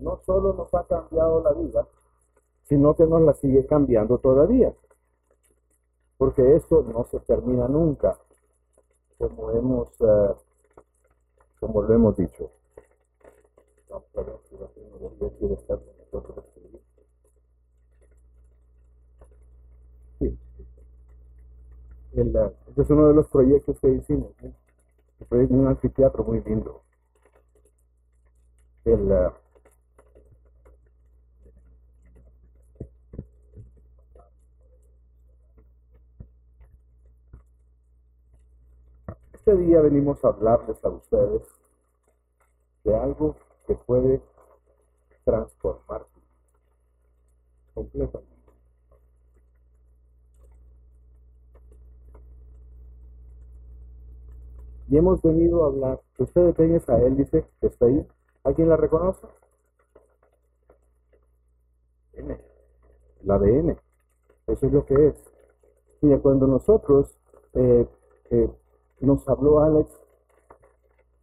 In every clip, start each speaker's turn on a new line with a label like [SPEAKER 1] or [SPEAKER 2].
[SPEAKER 1] no solo nos ha cambiado la vida, sino que nos la sigue cambiando todavía. Porque esto no se termina nunca, como hemos, eh, como lo hemos dicho. El, este es uno de los proyectos que hicimos. ¿eh? un anfiteatro muy lindo. El, eh, Este día venimos a hablarles a ustedes de algo que puede transformar completamente. Y hemos venido a hablar. Ustedes ven esa hélice que está ahí. ¿Alguien la reconoce? N. La de N. Eso es lo que es. Mira, cuando nosotros eh, eh, nos habló Alex,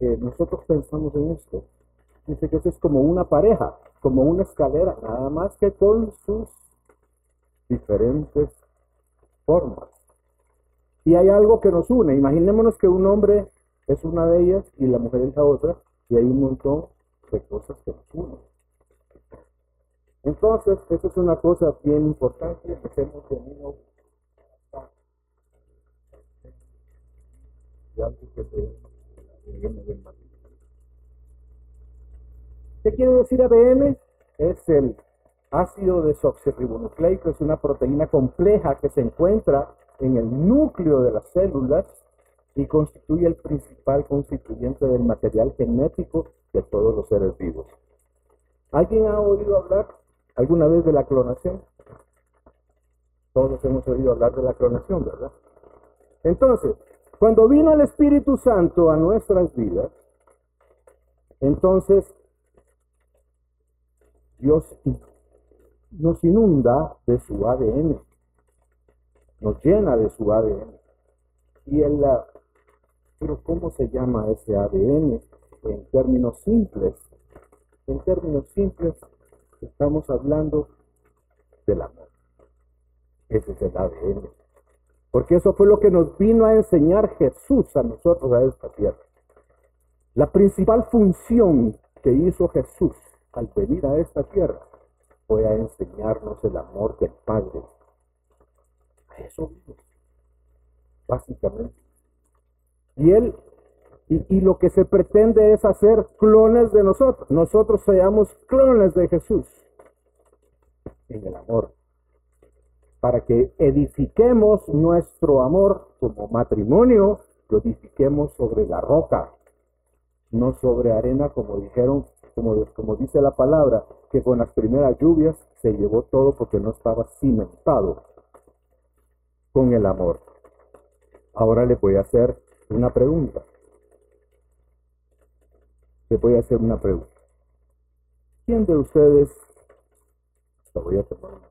[SPEAKER 1] eh, nosotros pensamos en esto. Dice que eso es como una pareja, como una escalera, nada más que con sus diferentes formas. Y hay algo que nos une. Imaginémonos que un hombre es una de ellas y la mujer es la otra, y hay un montón de cosas que nos unen. Entonces, eso es una cosa bien importante que hemos tenido ¿Qué quiere decir ADN? Es el ácido desoxirribonucleico, es una proteína compleja que se encuentra en el núcleo de las células y constituye el principal constituyente del material genético de todos los seres vivos. ¿Alguien ha oído hablar alguna vez de la clonación? Todos hemos oído hablar de la clonación, ¿verdad? Entonces, cuando vino el Espíritu Santo a nuestras vidas, entonces Dios nos inunda de su ADN, nos llena de su ADN. Y el, pero ¿cómo se llama ese ADN? En términos simples, en términos simples, estamos hablando del amor. Ese es el ADN. Porque eso fue lo que nos vino a enseñar Jesús a nosotros a esta tierra. La principal función que hizo Jesús al venir a esta tierra fue a enseñarnos el amor del Padre. A eso básicamente. Y él, y, lo que se pretende es hacer clones de nosotros. Nosotros seamos clones de Jesús en el amor. Para que edifiquemos nuestro amor como matrimonio, lo edifiquemos sobre la roca, no sobre arena, como dijeron, como, como dice la palabra, que con las primeras lluvias se llevó todo porque no estaba cimentado con el amor. Ahora le voy a hacer una pregunta. Le voy a hacer una pregunta. ¿Quién de ustedes... voy a tomar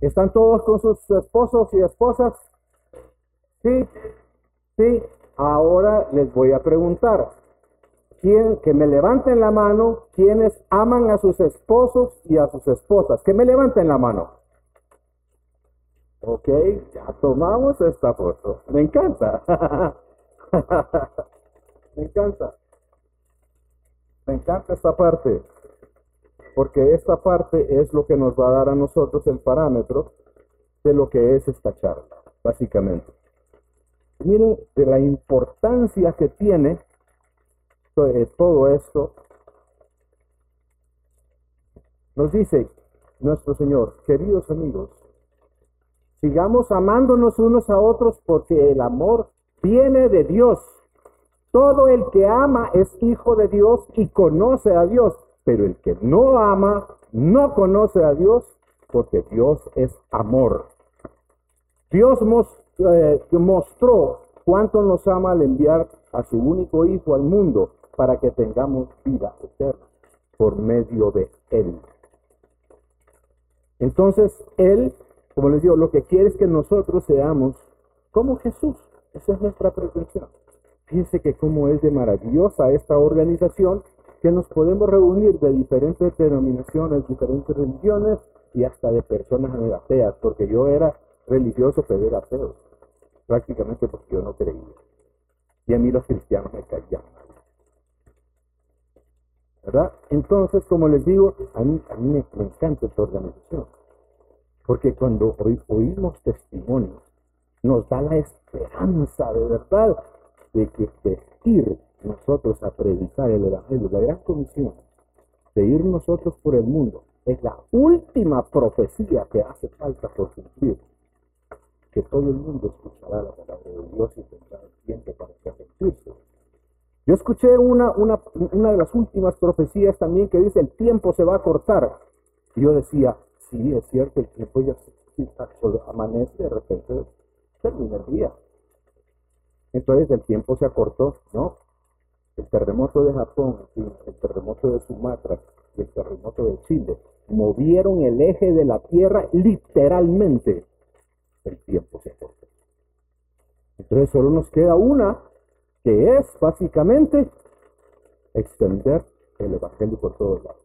[SPEAKER 1] ¿Están todos con sus esposos y esposas? Sí, sí. Ahora les voy a preguntar que me levanten la mano quienes aman a sus esposos y a sus esposas. Que me levanten la mano. Ok, ya tomamos esta foto. Me encanta. me encanta. Me encanta esta parte. Porque esta parte es lo que nos va a dar a nosotros el parámetro de lo que es esta charla, básicamente. Miren de la importancia que tiene todo esto, nos dice nuestro Señor, queridos amigos, sigamos amándonos unos a otros porque el amor viene de Dios. Todo el que ama es hijo de Dios y conoce a Dios, pero el que no ama no conoce a Dios porque Dios es amor. Dios eh, mostró cuánto nos ama al enviar a su único hijo al mundo para que tengamos vida eterna por medio de Él. Entonces, Él Como les digo, lo que quiere es que nosotros seamos como Jesús. Esa es nuestra pretensión. Fíjense que cómo es de maravillosa esta organización, que nos podemos reunir de diferentes denominaciones, diferentes religiones y hasta de personas ateas, porque yo era religioso, pero era ateo, prácticamente porque yo no creía. Y a mí los cristianos me caían ¿Verdad? Entonces, como les digo, a mí, a mí me, encanta esta organización. Porque cuando oímos testimonios, nos da la esperanza de verdad de que ir nosotros a predicar el Evangelio, la gran comisión de ir nosotros por el mundo, es la última profecía que hace falta por cumplir. Que todo el mundo escuchará la palabra de Dios y tendrá el tiempo para arrepentirse. Yo escuché una, una, una de las últimas profecías también que dice el tiempo se va a cortar. Y yo decía, sí, es cierto, el tiempo ya amanece, de repente termina el día. Entonces el tiempo se acortó, ¿no? El terremoto de Japón, el terremoto de Sumatra y el terremoto de Chile movieron el eje de la Tierra literalmente. El tiempo se acortó. Entonces solo nos queda una, que es básicamente extender el Evangelio por todos lados.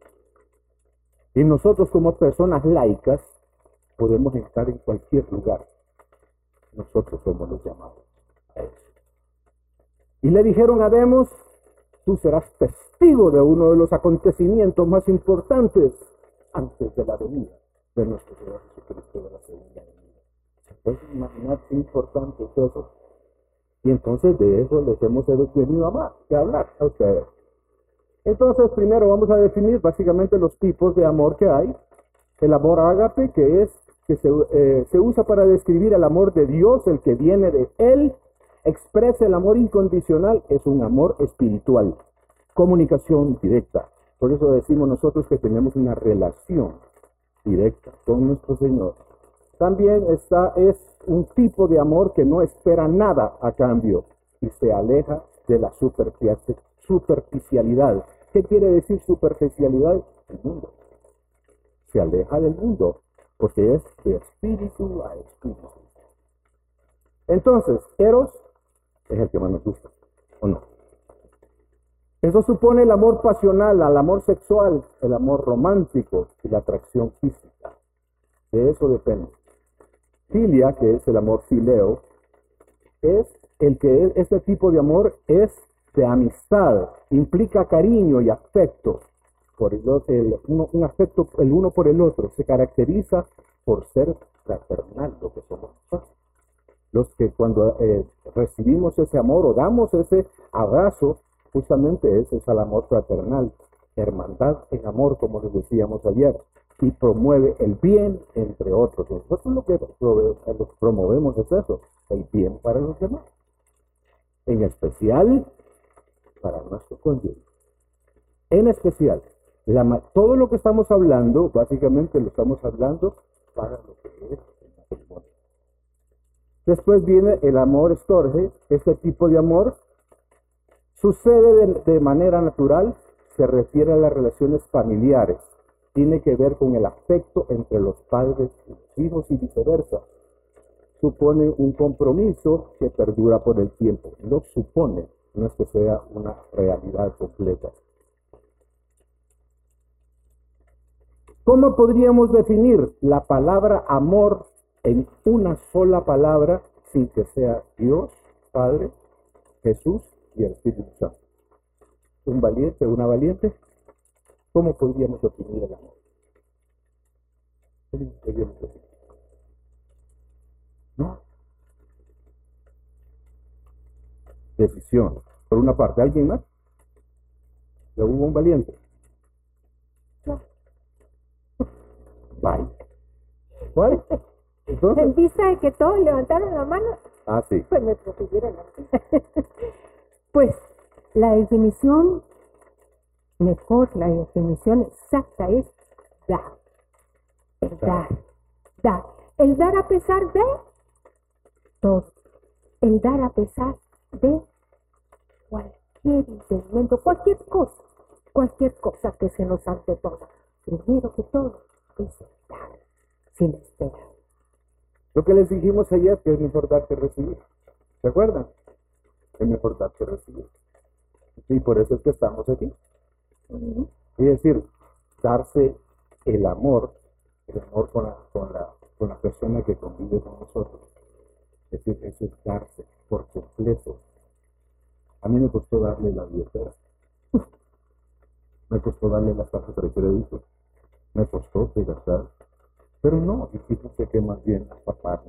[SPEAKER 1] Y nosotros como personas laicas podemos estar en cualquier lugar. Nosotros somos los llamados a eso. Y le dijeron a Demos, tú serás testigo de uno de los acontecimientos más importantes antes de la venida de nuestro Señor Jesucristo de la segunda venida. ¿Se puede imaginar qué importante es eso? Y entonces de eso les hemos venido a, más, a hablar a ustedes. Entonces, primero vamos a definir básicamente los tipos de amor que hay. El amor ágape, que es que se, eh, se usa para describir el amor de Dios, el que viene de Él, expresa el amor incondicional, es un amor espiritual, comunicación directa. Por eso decimos nosotros que tenemos una relación directa con nuestro Señor. También está, es un tipo de amor que no espera nada a cambio y se aleja de la superficialidad. ¿Qué quiere decir superficialidad? El mundo. Se aleja del mundo porque es de espíritu a espíritu. Entonces, Eros es el que más nos gusta, ¿o no? Eso supone el amor pasional, el amor sexual, el amor romántico y la atracción física. De eso depende. Filia, que es el amor fileo, es el que este tipo de amor es de amistad, implica cariño y afecto, por el, un afecto el uno por el otro, se caracteriza por ser fraternal, lo que somos los que cuando eh, recibimos ese amor o damos ese abrazo, justamente ese es el amor fraternal, hermandad en amor, como les decíamos ayer, y promueve el bien entre otros. Nosotros lo que promovemos es eso, el bien para los demás, en especial para nuestro cónyuge. En especial, todo lo que estamos hablando, básicamente lo estamos hablando para lo que es el matrimonio. Después viene el amor estorge. Este tipo de amor sucede de, manera natural, se refiere a las relaciones familiares. Tiene que ver con el afecto entre los padres y los hijos y viceversa. Supone un compromiso que perdura por el tiempo. Lo supone, no es que sea una realidad completa. ¿Cómo podríamos definir la palabra amor en una sola palabra sin que sea Dios, Padre, Jesús y el Espíritu Santo. Un valiente, una valiente, ¿cómo podríamos definir el amor? ¿No? Decisión. Por una parte, ¿alguien más? ¿Ya hubo un valiente? No. Bye. ¿Cuál?
[SPEAKER 2] En vista de que todos levantaron la mano,
[SPEAKER 1] ah, sí.
[SPEAKER 2] pues me Pues la definición mejor, la definición exacta es dar. El dar. Dar. El dar a pesar de todo. El dar a pesar de cualquier impedimento, cualquier cosa, cualquier cosa que se nos anteponga. Primero que todo es dar sin esperar
[SPEAKER 1] Lo que les dijimos ayer, que es mejor dar que recibir. ¿Se acuerdan? Es mejor dar que recibir. Y por eso es que estamos aquí. Es decir, darse el amor, el amor con la, con la, con la persona que convive con nosotros. Es decir, eso es darse por completo. A mí me costó darle la billetera. me costó darle las tarjetas de crédito. Me costó, de verdad. Pero no, y fíjense que más bien a papá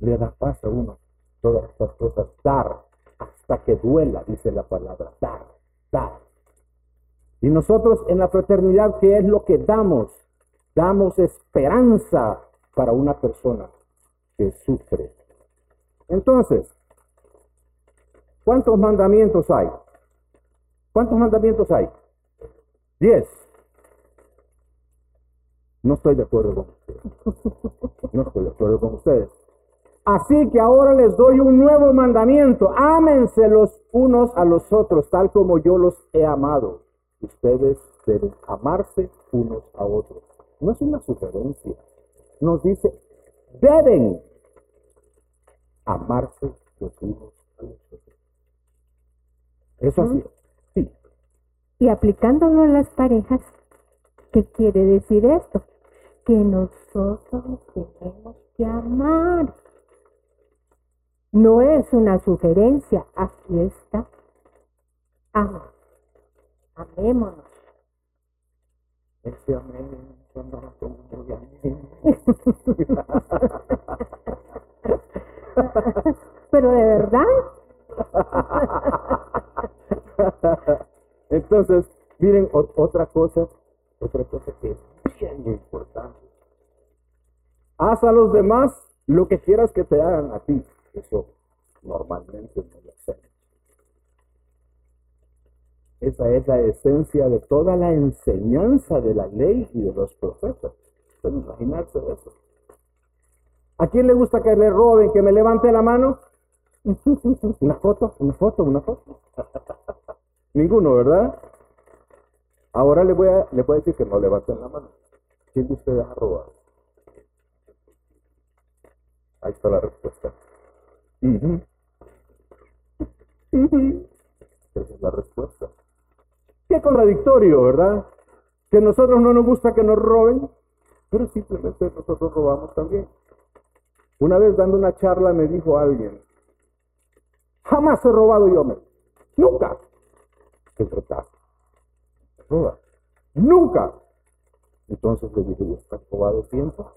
[SPEAKER 1] le da paz a uno todas estas cosas. Dar hasta que duela, dice la palabra. Dar, dar. Y nosotros en la fraternidad, ¿qué es lo que damos? Damos esperanza para una persona que sufre. Entonces, ¿cuántos mandamientos hay? ¿Cuántos mandamientos hay? Diez. No estoy de acuerdo con ustedes. No estoy de acuerdo con ustedes. Así que ahora les doy un nuevo mandamiento. Ámense los unos a los otros, tal como yo los he amado. Ustedes deben amarse unos a otros. No es una sugerencia. Nos dice, deben amarse los unos a los otros. Eso así. Sí.
[SPEAKER 2] Y aplicándolo en las parejas, ¿qué quiere decir esto? Que nosotros tenemos que amar. No es una sugerencia, aquí está. Ama. Amémonos.
[SPEAKER 1] Ese amén sonaba como muy amén.
[SPEAKER 2] Pero de verdad,
[SPEAKER 1] Entonces, miren otra cosa, otra cosa que es. Haz a los demás lo que quieras que te hagan a ti. Eso normalmente no lo hacemos. Esa es la esencia de toda la enseñanza de la ley y de los profetas. Pueden imaginarse eso. ¿A quién le gusta que le roben, que me levante la mano? Una foto, una foto, una foto. Ninguno, ¿verdad? Ahora le voy a, decir que no levanten la mano. ¿Quién de ustedes ha robado? Ahí está la respuesta. Ujú. Esa es la respuesta. Qué contradictorio, ¿verdad? Que a nosotros no nos gusta que nos roben, pero simplemente nosotros robamos también. Una vez dando una charla me dijo alguien, jamás he robado yo, me. Nunca. ¿Qué trataste? Roba. Nunca. Entonces le dije, ¿y estás robado tiempo?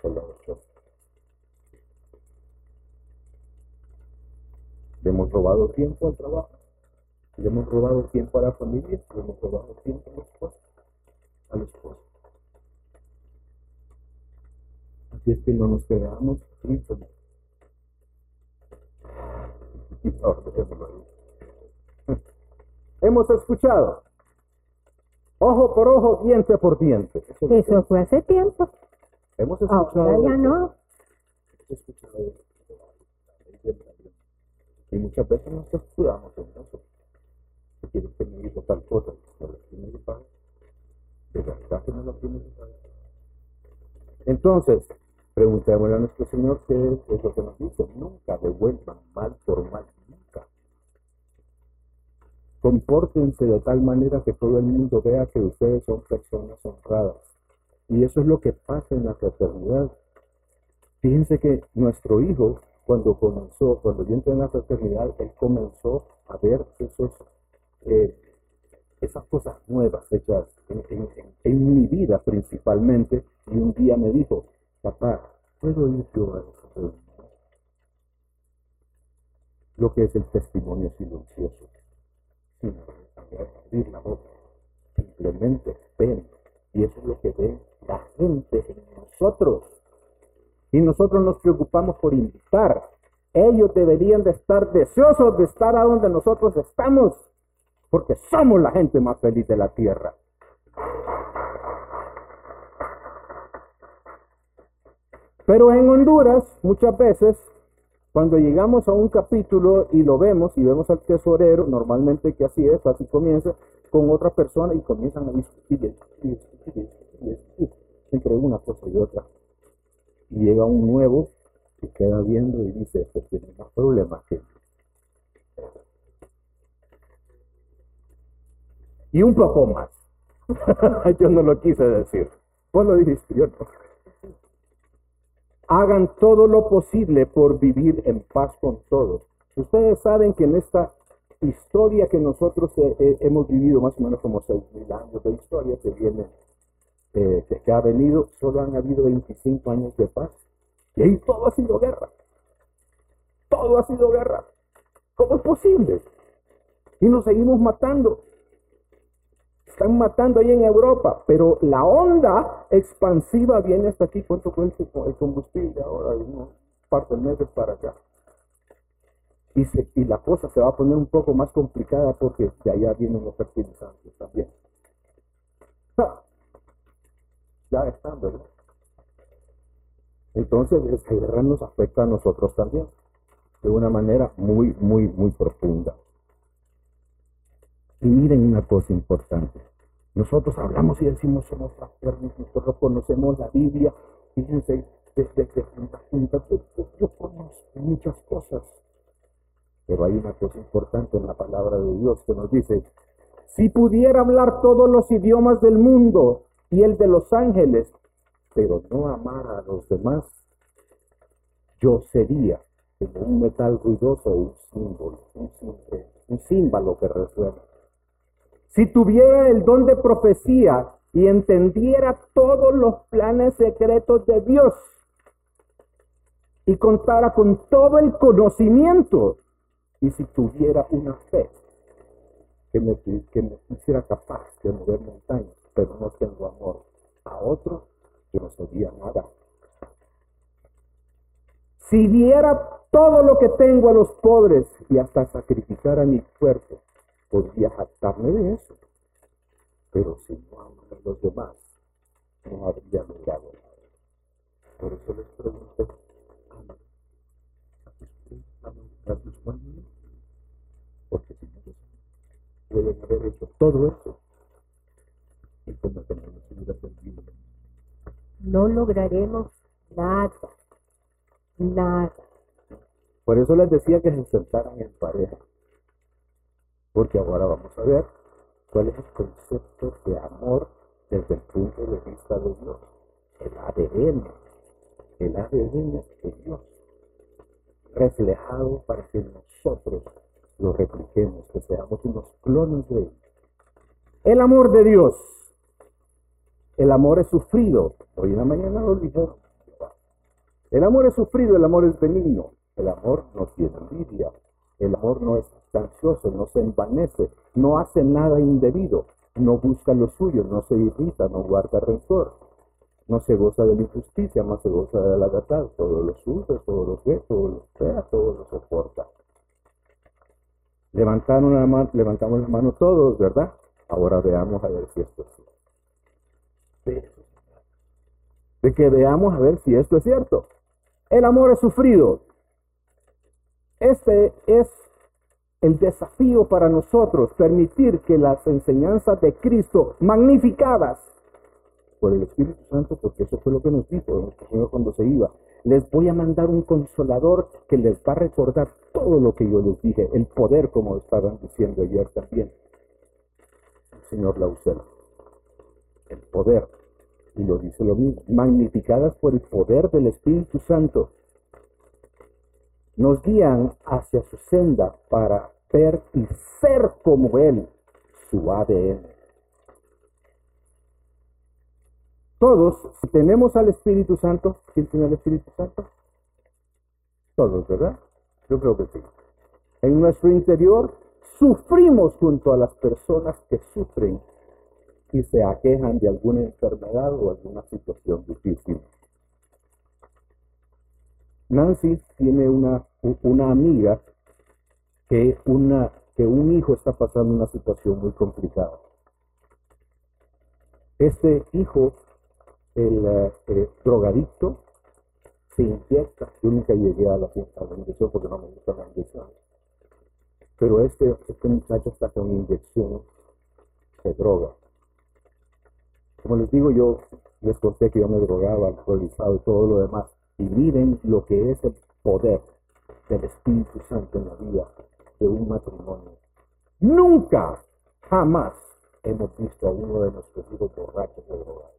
[SPEAKER 1] Solo ocho. Le hemos robado tiempo al trabajo. Le hemos robado tiempo a la familia. Le hemos robado tiempo a la esposa. A esposa. Así es que no nos quedamos tristes. Hemos escuchado. Ojo por ojo, diente por diente. Eso
[SPEAKER 2] eso fue hace tiempo.
[SPEAKER 1] Hemos escuchado.
[SPEAKER 2] Ahora ya no.
[SPEAKER 1] Hemos escuchado. Y muchas veces nos escudamos en eso. Yo quiero que me hizo tal cosa, no lo tiene que pagar. De verdad que no lo tiene que pagar. Entonces, preguntémosle a nuestro Señor qué es lo que nos dice. Nunca devuelvan mal por mal, nunca. Compórtense de tal manera que todo el mundo vea que ustedes son personas honradas. Y eso es lo que pasa en la fraternidad. Fíjense que nuestro hijo, cuando comenzó, cuando yo entré en la fraternidad, él comenzó a ver esos, eh, esas cosas nuevas hechas en, mi vida principalmente. Y un día me dijo, papá, ¿puedo ir yo a reunión?" Lo que es el testimonio silencioso. Sin abrir la boca. Simplemente ven. Y eso es lo que ve la gente en nosotros. Y nosotros nos preocupamos por invitar. Ellos deberían de estar deseosos de estar a donde nosotros estamos, porque somos la gente más feliz de la tierra. Pero en Honduras, muchas veces, cuando llegamos a un capítulo y lo vemos, y vemos al tesorero, normalmente que así es, así comienza, con otra persona y comienzan a discutir, discutir, discutir, discutir entre una cosa y otra. Llega un nuevo y queda viendo y dice, este tiene más problemas que Y un poco más. yo no lo quise decir. Vos dijiste, yo no. Hagan todo lo posible por vivir en paz con todos. Ustedes saben que en esta historia que nosotros eh, eh, hemos vivido, más o menos como seis mil años de historia que viene, eh, que, ha venido, solo han habido 25 años de paz. Y ahí todo ha sido guerra. Todo ha sido guerra. ¿Cómo es posible? Y nos seguimos matando. Están matando ahí en Europa, pero la onda expansiva viene hasta aquí. ¿Cuánto cuesta el combustible ahora? Un par de meses para acá. Y, y la cosa se va a poner un poco más complicada porque de allá vienen los fertilizantes también. Ya están, ¿verdad? Entonces, esta guerra nos afecta a nosotros también, de una manera muy, muy, muy profunda. Y miren una cosa importante. Nosotros hablamos y decimos somos fraternos, nosotros conocemos la Biblia. Fíjense, desde que yo conozco muchas cosas. Pero hay una cosa importante en la palabra de Dios que nos dice, si pudiera hablar todos los idiomas del mundo y el de los ángeles, pero no amar a los demás, yo sería como un metal ruidoso, un símbolo, un, símbolo, un símbolo que resuena. Si tuviera el don de profecía y entendiera todos los planes secretos de Dios y contara con todo el conocimiento, y si tuviera una fe que me, que me hiciera capaz de mover montañas, pero no tengo amor a otro, yo no sería nada. Si diera todo lo que tengo a los pobres y hasta sacrificara mi cuerpo, podría jactarme de eso. Pero si no amo a los demás, no habría logrado nada. Por eso les pregunto, ¿aman a familias? Porque si no pueden haber hecho todo eso no
[SPEAKER 2] lograremos nada, nada.
[SPEAKER 1] Por eso les decía que se sentaran en pareja porque ahora vamos a ver cuál es el concepto de amor desde el punto de vista de Dios, el ADN, el ADN de Dios, reflejado para que nosotros lo repliquemos, que seamos unos clones de Él. El amor de Dios. El amor es sufrido. Hoy en la mañana lo dijeron. El amor es sufrido, el amor es benigno. El amor no tiene envidia. El amor no es ansioso, no se envanece, no hace nada indebido, no busca lo suyo, no se irrita, no guarda rencor, no se goza de la injusticia, más se goza de la verdad, todo lo sufre, todo lo ve, todo lo espera, todo lo soporta. Levantaron la levantamos la mano todos, ¿verdad? Ahora veamos a ver si esto es De que veamos a ver si esto es cierto. El amor es sufrido, este es el desafío para nosotros, permitir que las enseñanzas de Cristo, magnificadas por el Espíritu Santo, porque eso fue lo que nos dijo Señor cuando se iba, les voy a mandar un consolador que les va a recordar todo lo que yo les dije, el poder, como estaban diciendo ayer también, el Señor Lausel, el poder, y lo dice lo mismo, magnificadas por el poder del Espíritu Santo nos guían hacia su senda para ver y ser como Él, su ADN. Todos, si tenemos al Espíritu Santo, ¿quién tiene el Espíritu Santo? Todos, ¿verdad? Yo creo que sí. En nuestro interior sufrimos junto a las personas que sufren y se aquejan de alguna enfermedad o alguna situación difícil. Nancy tiene una, una amiga que, una, que un hijo está pasando una situación muy complicada. Este hijo, el eh, drogadicto, se inyecta. Yo nunca llegué a la fiesta de inyección porque no me gusta la inyección. Pero este, este muchacho está con inyección de droga. Como les digo, yo les conté que yo me drogaba, alcoholizado y todo lo demás. y miren lo que es el poder del Espíritu Santo en la vida de un matrimonio. Nunca, jamás hemos visto a uno de nuestros hijos borrachos o drogados.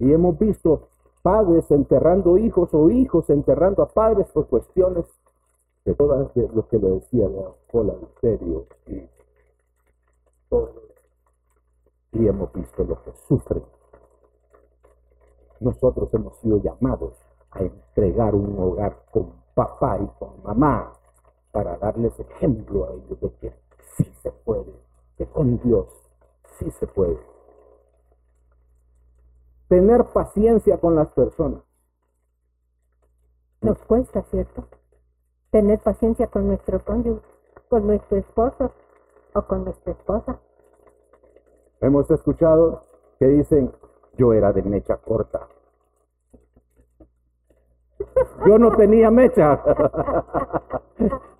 [SPEAKER 1] Y hemos visto padres enterrando hijos o hijos enterrando a padres por cuestiones de todas lo que le decía de alcohol, adulterio y todo. Y hemos visto lo que sufren. Nosotros hemos sido llamados a entregar un hogar con papá y con mamá para darles ejemplo a ellos de que sí se puede, que con Dios sí se puede. Tener paciencia con las personas.
[SPEAKER 2] Nos cuesta, ¿cierto? Tener paciencia con nuestro cónyuge, con nuestro esposo o con nuestra esposa.
[SPEAKER 1] Hemos escuchado que dicen, yo era de mecha corta. Yo no tenía mecha.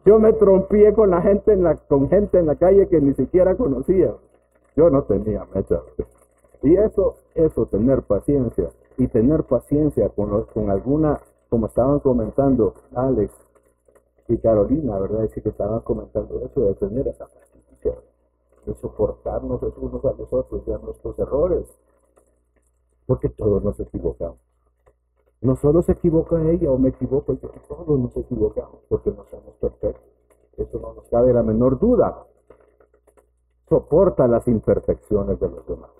[SPEAKER 1] Yo me trompié con la gente en la, con gente en la calle que ni siquiera conocía. Yo no tenía mecha. Y eso, eso, tener paciencia. Y tener paciencia con, los, con alguna, como estaban comentando Alex y Carolina, ¿verdad? Es que estaban comentando eso, de tener esa paciencia, de soportarnos los unos a los otros y a nuestros errores. Porque todos nos equivocamos. No solo se equivoca ella o me equivoco yo, todos nos equivocamos porque no somos perfectos. Eso no nos cabe la menor duda. Soporta las imperfecciones de los demás.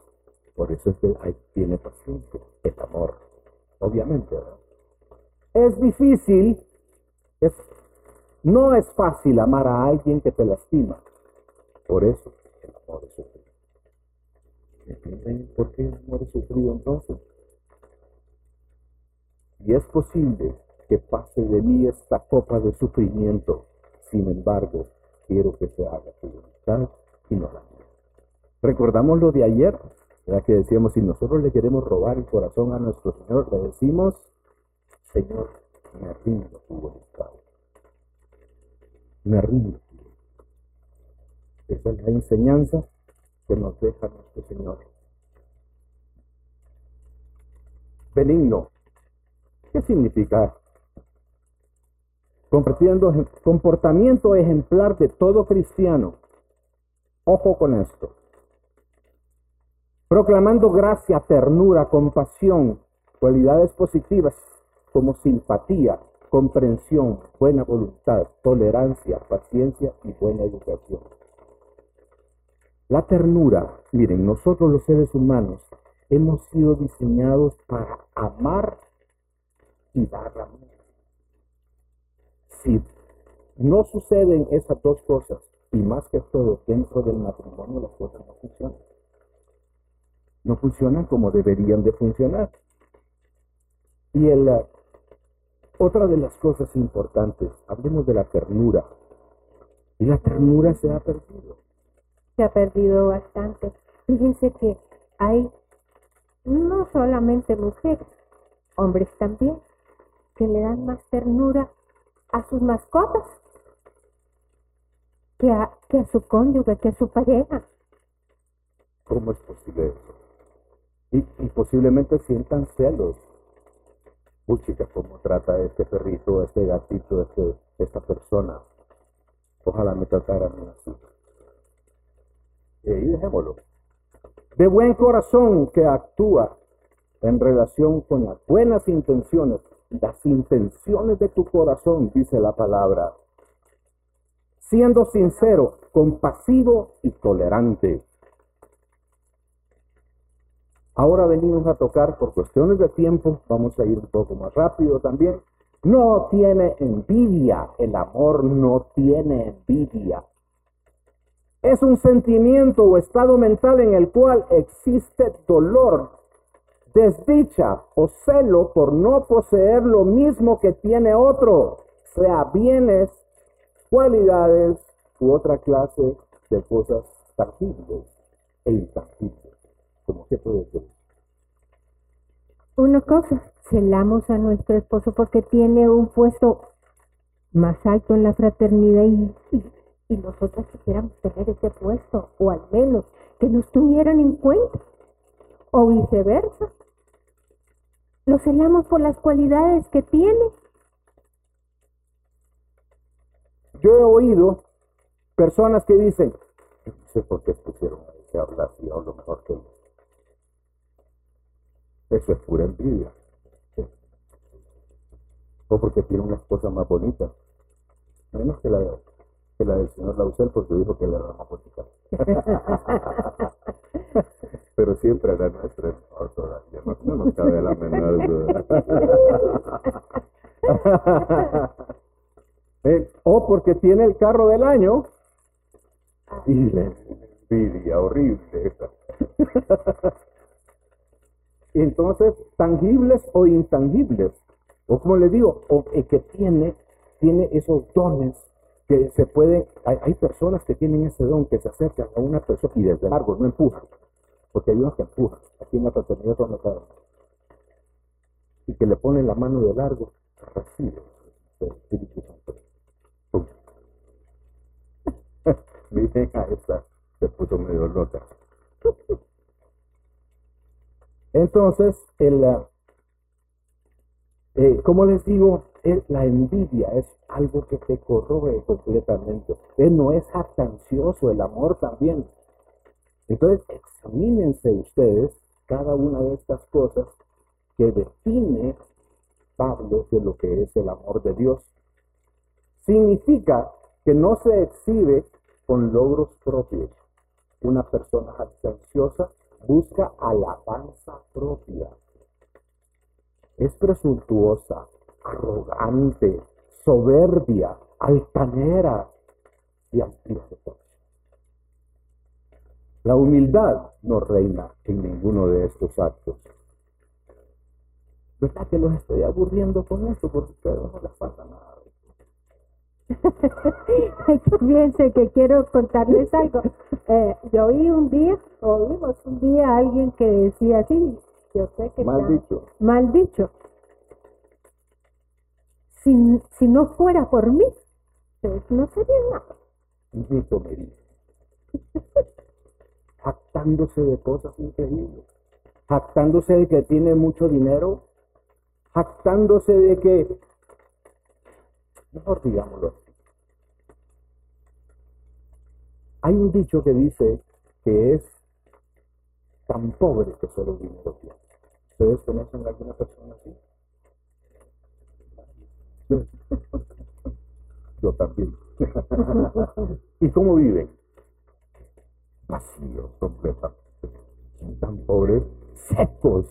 [SPEAKER 1] Por eso es que tiene paciencia, es amor. Obviamente. Es difícil, es, no es fácil amar a alguien que te lastima. Por eso el amor sufrido. ¿Entienden por qué el amor sufrido entonces? Y es posible que pase de mí esta copa de sufrimiento. Sin embargo, quiero que se haga tu voluntad y no la mía. Recordamos lo de ayer, era que decíamos, si nosotros le queremos robar el corazón a nuestro Señor, le decimos, Señor, me rindo tu voluntad. Me rindo. Esa es la enseñanza que nos deja nuestro Señor. Benigno, ¿Qué significa? Compartiendo comportamiento ejemplar de todo cristiano. Ojo con esto. Proclamando gracia, ternura, compasión, cualidades positivas como simpatía, comprensión, buena voluntad, tolerancia, paciencia y buena educación. La ternura, miren, nosotros los seres humanos hemos sido diseñados para amar y dar amor. Si no suceden esas dos cosas, y más que todo dentro del matrimonio, las cosas no funcionan. No funcionan como deberían de funcionar. Y el, otra de las cosas importantes, hablemos de la ternura. Y la ternura se ha perdido.
[SPEAKER 2] Se ha perdido bastante. Fíjense que hay no solamente mujeres, hombres también, que le dan más ternura a sus mascotas que a, que a su cónyuge, que a su pareja.
[SPEAKER 1] ¿Cómo es posible eso? Y, posiblemente sientan celos. Uy, chica, ¿cómo trata este perrito, este gatito, este, esta persona? Ojalá me tratara a así. Y dejémoslo. De buen corazón que actúa en relación con las buenas intenciones las intenciones de tu corazón, dice la palabra, siendo sincero, compasivo y tolerante. Ahora venimos a tocar por cuestiones de tiempo, vamos a ir un poco más rápido también. No tiene envidia, el amor no tiene envidia. Es un sentimiento o estado mental en el cual existe dolor, desdicha o celo por no poseer lo mismo que tiene otro, sea bienes, cualidades u otra clase de cosas tangibles e intangibles. ¿Cómo que puede ser?
[SPEAKER 2] Una cosa, celamos a nuestro esposo porque tiene un puesto más alto en la fraternidad y, y, nosotros quisiéramos tener ese puesto, o al menos que nos tuvieran en cuenta, o viceversa. Lo celamos por las cualidades que tiene.
[SPEAKER 1] Yo he oído personas que dicen, no sé por qué pusieron a ese hablar si hablo mejor que yo. Eso es pura envidia. O porque tiene una esposa más bonita. Menos que la, que la del señor Lausel, porque dijo que la era más bonita. Pero siempre la nuestra es mejor todavía. No, no nos cabe la menor duda. Eh, o porque tiene el carro del año y la envidia horrible. Entonces, tangibles o intangibles, o como le digo, o el que tiene, tiene esos dones que se pueden, hay, hay personas que tienen ese don que se acercan a una persona y desde largo no empujan, porque hay unos que empujan, aquí en la fraternidad son y que le ponen la mano de largo, recibe el Espíritu Santo. Miren a esta, se puso medio loca. Entonces, el, eh, como les digo, la envidia es algo que te corroe completamente. Él no es jactancioso, el amor también. Entonces, examínense ustedes cada una de estas cosas que define Pablo de lo que es el amor de Dios. Significa que no se exhibe con logros propios. Una persona jactanciosa busca alabanza propia. Es presuntuosa, arrogante, soberbia, altanera y altiva La humildad no reina en ninguno de estos actos. ¿Verdad que los estoy aburriendo con esto? Porque ustedes no les pasa nada.
[SPEAKER 2] Fíjense que quiero contarles algo. Eh, yo oí un día, oímos un día a alguien que decía así, yo sé que
[SPEAKER 1] Mal
[SPEAKER 2] está
[SPEAKER 1] dicho.
[SPEAKER 2] mal dicho. Si, si no fuera por mí, ustedes no serían nada.
[SPEAKER 1] Comería. Jactándose de cosas increíbles. Jactándose de que tiene mucho dinero. Jactándose de que, mejor digámoslo así. Hay un dicho que dice que es tan pobre que solo dinero tiene. ¿Ustedes conocen a alguna persona así? Yo también. ¿Y cómo viven? Vacíos completamente. Tan pobres, secos.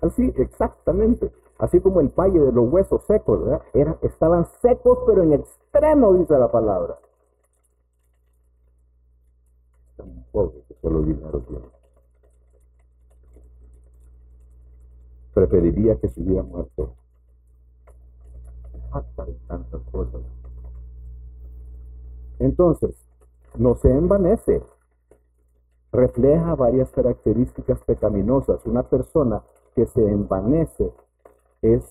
[SPEAKER 1] Así, exactamente. Así como el paye de los huesos secos, ¿verdad? Era- estaban secos, pero en extremo, dice la palabra. Tan pobre que solo dinero tiene. Preferiría que se hubiera muerto. Hasta de tantas cosas. Entonces, no se envanece. Refleja varias características pecaminosas. Una persona que se envanece es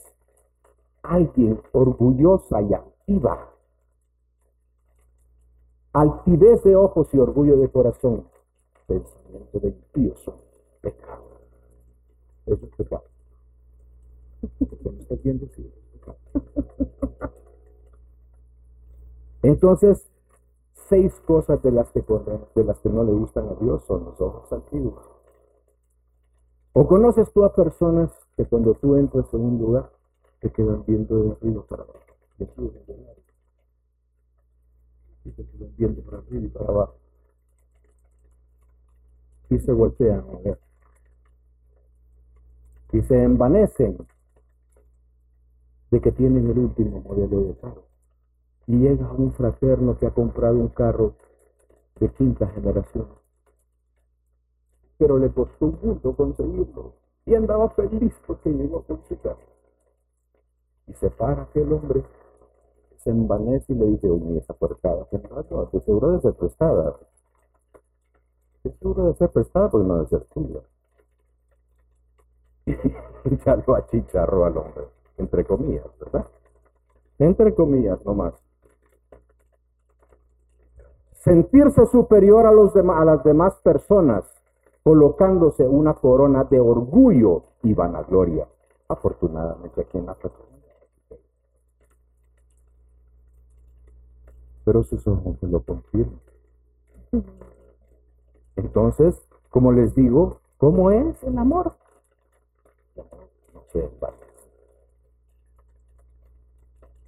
[SPEAKER 1] alguien orgullosa y activa. Altivez de ojos y orgullo de corazón. Pensamiento de impíos son pecado. Eso es pecado. ¿Qué me estás viendo? Sí, es pecado. Entonces, seis cosas de las que de las que no le gustan a Dios son los ojos antiguos. ¿O conoces tú a personas que cuando tú entras en un lugar te quedan viendo de arriba para de arriba de abajo? Y te quedan viendo para arriba y para abajo. Y se voltean a ver. Y se envanecen de que tienen el último modelo de carro. Y llega un fraterno que ha comprado un carro de quinta generación. Pero le costó un mundo conseguirlo. Y andaba feliz porque llegó con su carro. Y se para aquel hombre, se envanece y le dice, oye, esa portada, que no, de seguro de ser prestada. De seguro de ser prestada porque no de ser tuya. Y ya lo achicharró al hombre, entre comillas, ¿verdad? Entre comillas nomás. Sentirse superior a, los a las demás personas, colocándose una corona de orgullo y vanagloria. Afortunadamente aquí en la fraternidad. Pero sus ojos lo confirman. Entonces, como les digo, ¿cómo es el amor? No sé, vale.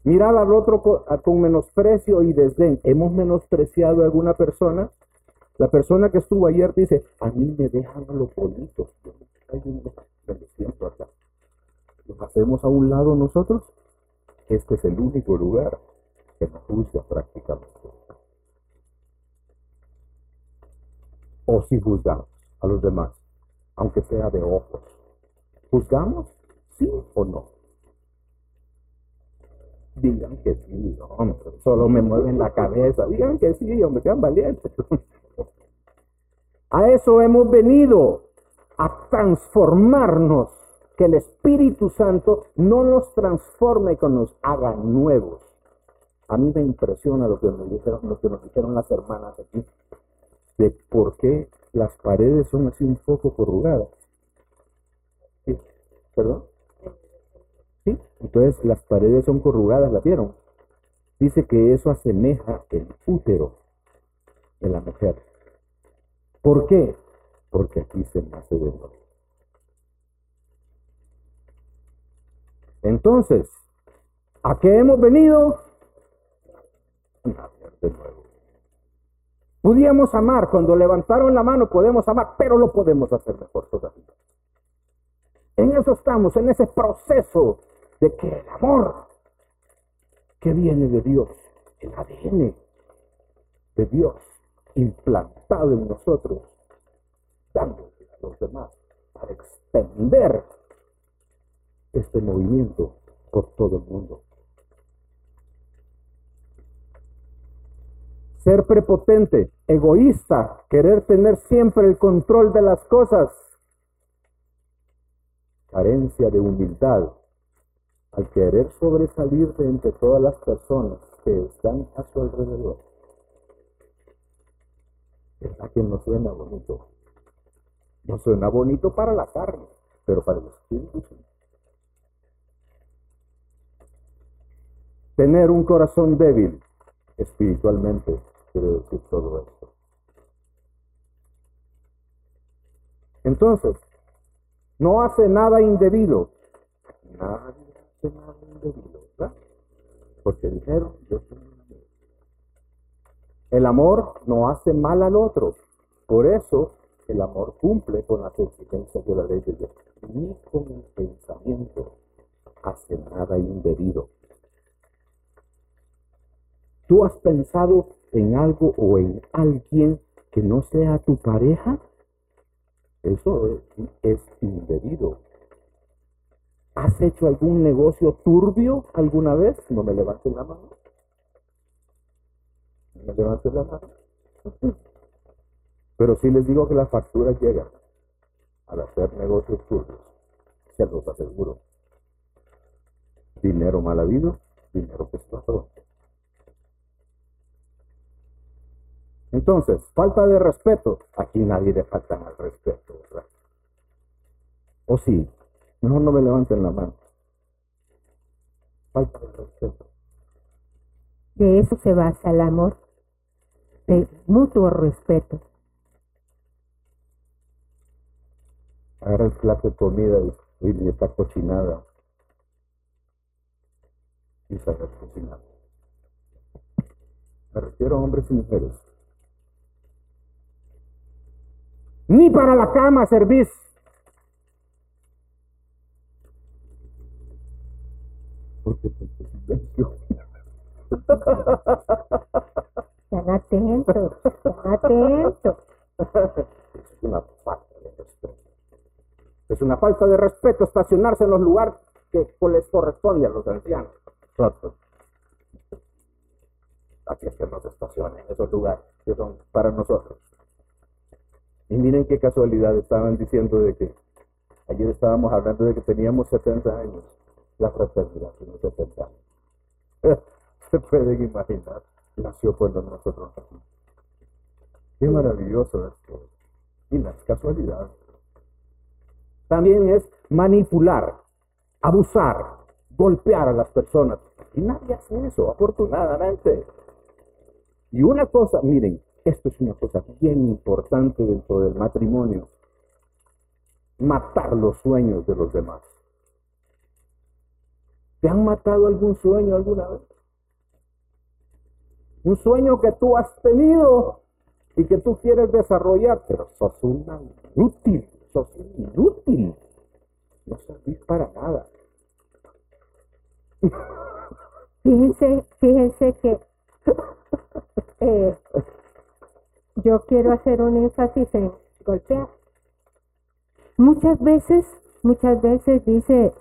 [SPEAKER 1] Mirar al otro con, menosprecio y desdén. ¿Hemos menospreciado a alguna persona? La persona que estuvo ayer dice, a mí me dejan los bonitos. ¿Los hacemos a un lado nosotros? Este es el único lugar que nos juzga prácticamente. O si juzgamos a los demás, aunque sea de ojos. ¿Juzgamos? ¿Sí o no? Digan que sí, hombre. Solo me mueven la cabeza. Digan que sí, hombre, sean valientes. A eso hemos venido, a transformarnos, que el Espíritu Santo no nos transforme que nos haga nuevos. A mí me impresiona lo que nos dijeron, lo que nos dijeron las hermanas aquí, de por qué las paredes son así un poco corrugadas. ¿Perdón? Entonces las paredes son corrugadas, ¿la vieron? Dice que eso asemeja el útero de la mujer. ¿Por qué? Porque aquí se nace de nuevo. Entonces, ¿a qué hemos venido? De nuevo. Podíamos amar, cuando levantaron la mano podemos amar, pero lo podemos hacer mejor todavía. En eso estamos, en ese proceso de que el amor que viene de Dios, el ADN de Dios, implantado en nosotros, dándole a los demás para extender este movimiento por todo el mundo. Ser prepotente, egoísta, querer tener siempre el control de las cosas, carencia de humildad, al querer sobresalir de entre todas las personas que están a su alrededor. A quien no suena bonito. No suena bonito para la carne, pero para el espíritu sí. Tener un corazón débil espiritualmente quiere decir todo esto. Entonces, no hace nada indebido. Nada indebido, ¿verdad? Porque dijeron, yo soy El amor no hace mal al otro. Por eso el amor cumple con las exigencias de la ley de Dios. Ni con el pensamiento hace nada indebido. ¿Tú has pensado en algo o en alguien que no sea tu pareja? Eso es, indebido. ¿Has hecho algún negocio turbio alguna vez? No me levantes la mano. No me levantes la mano. Pero sí les digo que las facturas llegan al hacer negocios turbios. Se los aseguro. Dinero mal habido, dinero que está Entonces, falta de respeto. Aquí nadie le falta al respeto, ¿verdad? O sí, mejor no me levanten la mano. Falta de respeto.
[SPEAKER 2] De eso se basa el amor, de mutuo respeto.
[SPEAKER 1] Agarra el plato de comida y, está cocinada. Y saber cocinar. Me refiero a hombres y mujeres. Ni para la cama servís.
[SPEAKER 2] Están atentos, están atentos.
[SPEAKER 1] Es una falta de respeto. Es una falta de respeto estacionarse en los lugares que les corresponde a los ancianos. Aquí es que nos estacionen en esos lugares que son para nosotros. Y miren qué casualidad, estaban diciendo de que ayer estábamos hablando de que teníamos 70 años, la fraternidad tiene 70 años. Se pueden imaginar, nació cuando nosotros nacimos. Qué maravilloso esto. Y las casualidades. También es manipular. abusar, golpear a las personas. Y nadie hace eso, afortunadamente. Y una cosa, miren, esto es una cosa bien importante dentro del matrimonio. Matar los sueños de los demás. ¿Te han matado algún sueño alguna vez? Un sueño que tú has tenido y que tú quieres desarrollar, pero sos una inútil, sos inútil. No servís para nada.
[SPEAKER 2] Fíjense, fíjense que eh, yo quiero hacer un énfasis en golpear. Muchas veces, muchas veces dice,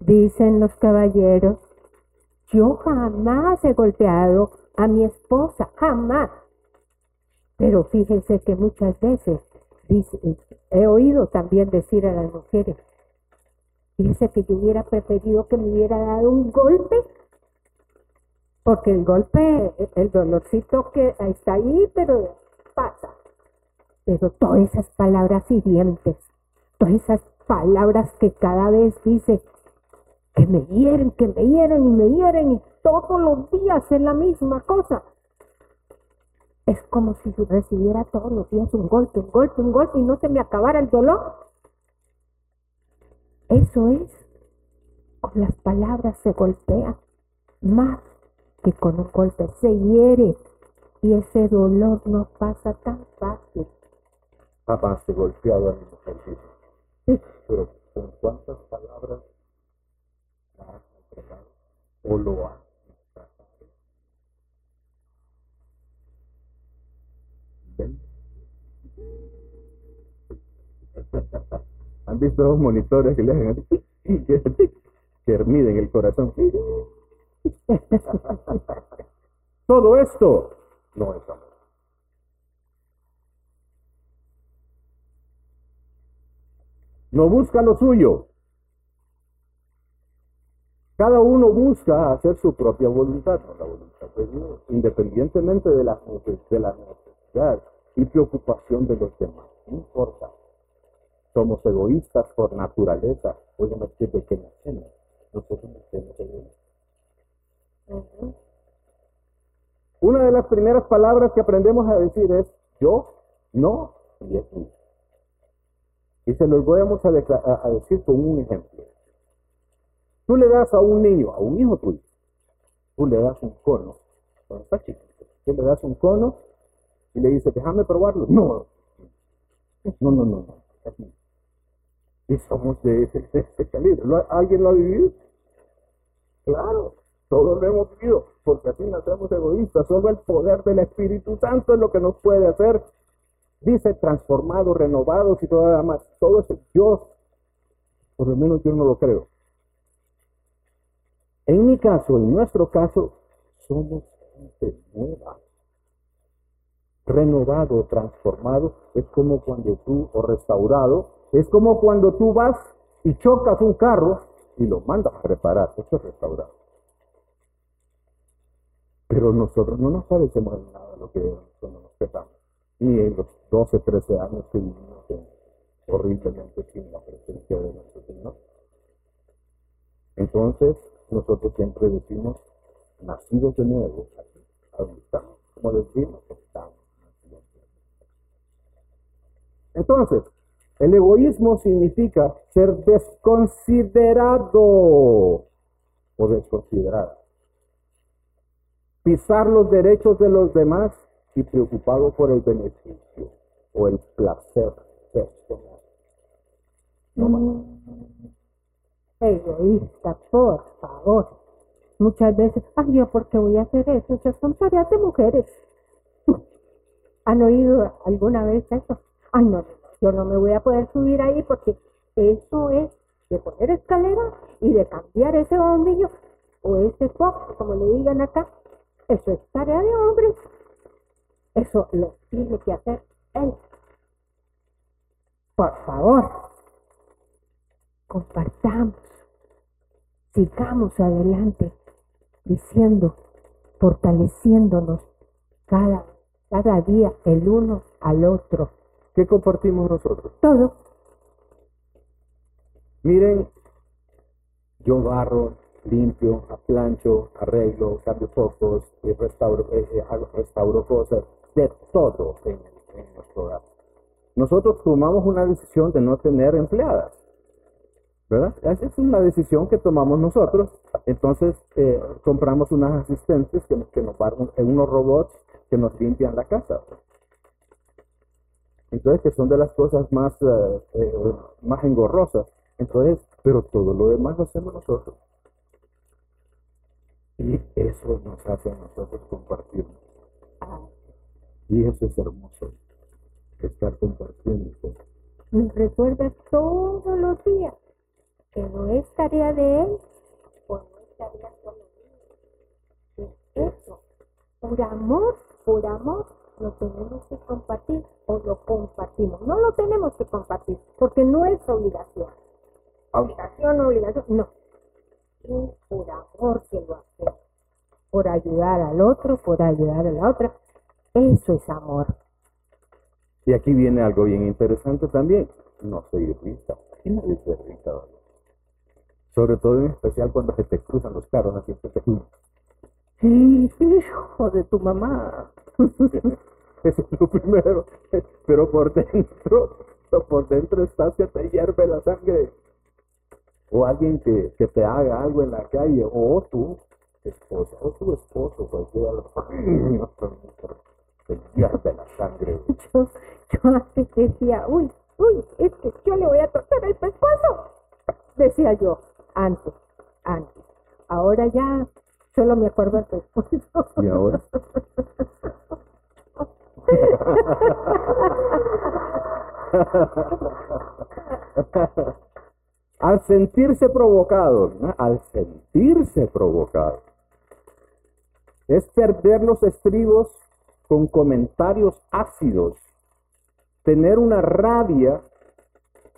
[SPEAKER 2] dicen los caballeros, yo jamás he golpeado a mi esposa, jamás. Pero fíjense que muchas veces he oído también decir a las mujeres, fíjense que yo hubiera preferido que me hubiera dado un golpe, porque el golpe, el dolorcito que está ahí, pero pasa. Pero todas esas palabras hirientes, todas esas palabras que cada vez dice que me hieren, que me hieren y me hieren y todos los días es la misma cosa. Es como si recibiera todos los días un golpe, un golpe, un golpe y no se me acabara el dolor. Eso es, con las palabras se golpea más que con un golpe, se hiere y ese dolor no pasa tan fácil.
[SPEAKER 1] Jamás he golpeado a mi sí. pero con cuántas palabras o lo ¿Han visto los monitores que le hacen que, que miden el corazón? Todo esto no es amor. No busca lo suyo. Cada uno busca hacer su propia voluntad, no la voluntad de Dios, independientemente de la, de necesidad y preocupación de los demás. No importa. Somos egoístas por naturaleza. Oigan, desde que nacemos, nosotros somos egoístas. Una de las primeras palabras que aprendemos a decir es yo, no y es. Y se los voy a, decir con un ejemplo. Tú le das a un niño, a un hijo tuyo, tú le das un cono, cuando está chiquito, tú le das un cono y le dices, déjame probarlo. No, no, no, no, no. Y somos de ese, de ese calibre. ¿Alguien lo ha vivido? Claro. Todos lo hemos vivido, porque así nacemos egoístas. Solo el poder del Espíritu Santo es lo que nos puede hacer, dice, transformados, renovados y todo lo demás. Todo eso, yo, por lo menos yo no lo creo. En mi caso, en nuestro caso, somos gente nueva. Renovado, transformado, es como cuando tú, o restaurado, es como cuando tú vas y chocas un carro y lo mandas a reparar. Eso es restaurado. Pero nosotros no nos parecemos en nada lo que cuando nos pesamos. Ni en los 12, 13 años que vivimos horriblemente sin la presencia de nuestro Señor. Entonces, nosotros siempre decimos, nacidos de nuevo, aquí. Como decimos, estamos. Entonces, el egoísmo significa ser desconsiderado o desconsiderado pisar los derechos de los demás y preocupado por el beneficio o el placer personal. No
[SPEAKER 2] mm. Egoísta, por favor. Muchas veces, ay, yo, ¿por qué voy a hacer eso? Esas son tareas de mujeres. ¿Han oído alguna vez eso? Ay, no, yo no me voy a poder subir ahí porque eso es de poner escalera y de cambiar ese bombillo o ese foco, como le digan acá, eso es tarea de hombres. Eso lo tiene que hacer él. Por favor, compartamos, sigamos adelante, diciendo, fortaleciéndonos cada, cada día el uno al otro.
[SPEAKER 1] ¿Qué compartimos nosotros?
[SPEAKER 2] Todo.
[SPEAKER 1] Miren, Yo barro, limpio, aplancho, arreglo, cambio focos, y restauro, eh, eh, restauro cosas, de todo en, en nuestro hogar. Nosotros tomamos una decisión de no tener empleadas, ¿verdad? Esa es una decisión que tomamos nosotros. Entonces eh, compramos unas asistentes que, que nos van, unos robots que nos limpian la casa. Entonces, que son de las cosas más, eh, eh, más engorrosas. Entonces, pero todo lo demás lo hacemos nosotros. Y eso nos hace a nosotros compartir. Y eso es hermoso, estar compartiendo.
[SPEAKER 2] Nos recuerda todos los días que no es tarea de él o no es tarea solo. Es eso. Por amor, por amor, lo tenemos que compartir o lo compartimos. No lo tenemos que compartir porque no es obligación. Obligación, obligación, no. Es por amor que lo hacemos. Por ayudar al otro, por ayudar a la otra. Eso es amor.
[SPEAKER 1] Y aquí viene algo bien interesante también. No se irrita. ¿Quién irrita? ¿verdad? Sobre todo en especial cuando se te cruzan los carros, así que te Hijo de tu mamá. Eso es lo primero. Pero por dentro, por dentro estás que te hierve la sangre. O alguien que, que te haga algo en la calle, o tú, esposa, o tu esposo, cualquiera. Te hierve la sangre.
[SPEAKER 2] Yo, yo antes decía, uy, uy, es que yo le voy a tocar el pescuezo. Decía yo, antes, antes. Ahora ya solo me acuerdo del pescuezo.
[SPEAKER 1] Y ahora. al sentirse provocado, ¿no? al sentirse provocado, es perder los estribos con comentarios ácidos, tener una rabia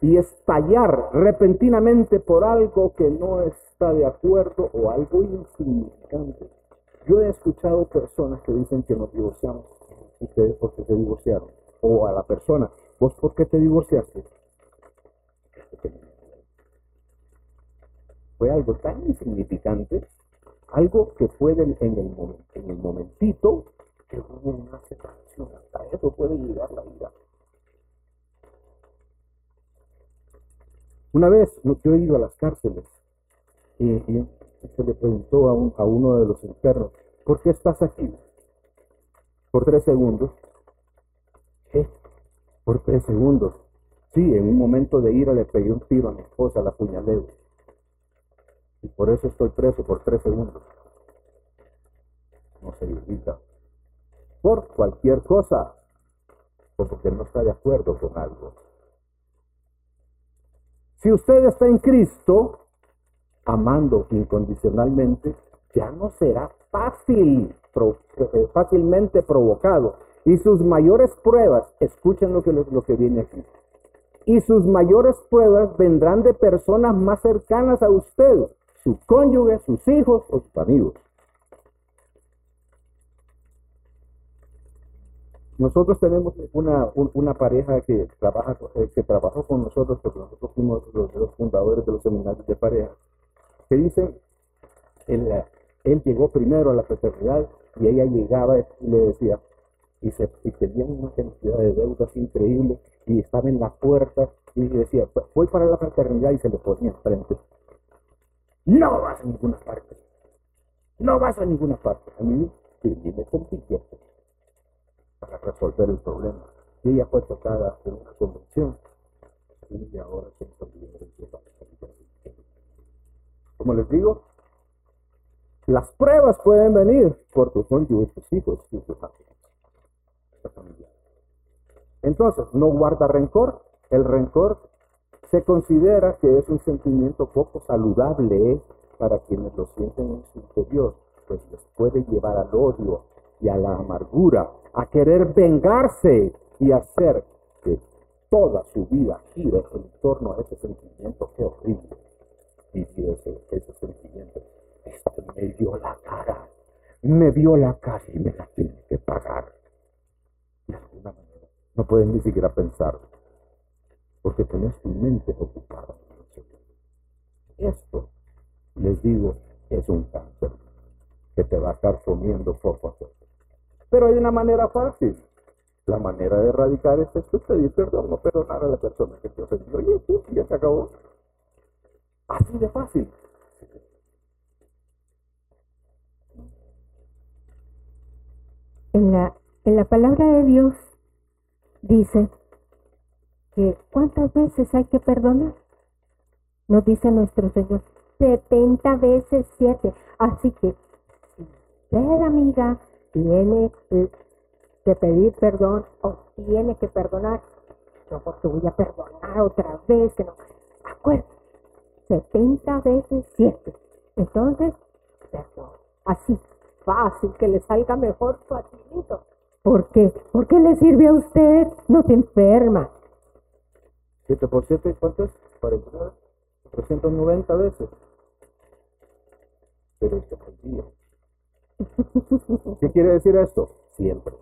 [SPEAKER 1] y estallar repentinamente por algo que no está de acuerdo o algo insignificante. Yo he escuchado personas que dicen que nos divorciamos. ¿Ustedes por qué se divorciaron? O a la persona, ¿vos por qué te divorciaste? Fue algo tan insignificante, algo que fue en, el en el momentito que hubo una separación. Hasta eso puede llegar la vida. Una vez yo he ido a las cárceles y, y se le preguntó a, un- a uno de los internos, ¿por qué estás aquí? Por tres segundos. ¿Qué? Por tres segundos. Sí, en un momento de ira le pegué un tiro a mi esposa, la apuñalé. Y por eso estoy preso por tres segundos. No se irrita. Por cualquier cosa. O porque no está de acuerdo con algo. Si usted está en Cristo, amando incondicionalmente, ya no será fácil, eh, fácilmente provocado. Y sus mayores pruebas, escuchen lo que, lo que viene aquí, y sus mayores pruebas vendrán de personas más cercanas a usted, su cónyuge, sus hijos o sus amigos. Nosotros tenemos una, un- una pareja que trabaja eh, que trabajó con nosotros, porque nosotros fuimos los, fundadores de los seminarios de pareja, que dicen, él, llegó primero a la fraternidad y ella llegaba y le decía, y, se, y tenían una cantidad de deudas increíble y estaba en la puerta y decía, "Pues, voy para la fraternidad y se le ponía enfrente. No vas a ninguna parte. No vas a ninguna parte. A mí sí, con billetes para resolver el problema. Y ella fue tocada en una convención y ahora fraternidad. Como les digo, las pruebas pueden venir por tu cónyuge, tus hijos y tus amigos. Entonces, no guarda rencor. El rencor se considera que es un sentimiento poco saludable para quienes lo sienten en su interior, pues les puede llevar al odio y a la amargura, a querer vengarse y hacer que toda su vida gire en torno a ese sentimiento. Qué horrible vivir ese, sentimiento. Este me dio la cara, me vio la cara y me la tiene que pagar. De alguna manera. No puedes ni siquiera pensar, porque tenés tu mente ocupada. Esto les digo, es un cáncer que te va a estar comiendo poco. Pero hay una manera fácil. La manera de erradicar es esto, pedir perdón, no perdonar a la persona que te ofendió. Oye, tú, ya se acabó. Así de fácil.
[SPEAKER 2] En la, en la palabra de Dios dice que cuántas veces hay que perdonar. Nos dice nuestro Señor, 70 veces 7. Así que si amiga, tiene que pedir perdón o tiene que perdonar, no porque voy a perdonar otra vez, que no. Acuérdate, 70 veces 7. Entonces, perdón. Así, fácil, que le salga mejor facilito. ¿Por qué? ¿Por qué le sirve a usted? No se enferma.
[SPEAKER 1] 7 por 7, ¿cuánto es? 49. 390 veces. Pero es día. ¿Qué quiere decir esto? Siempre.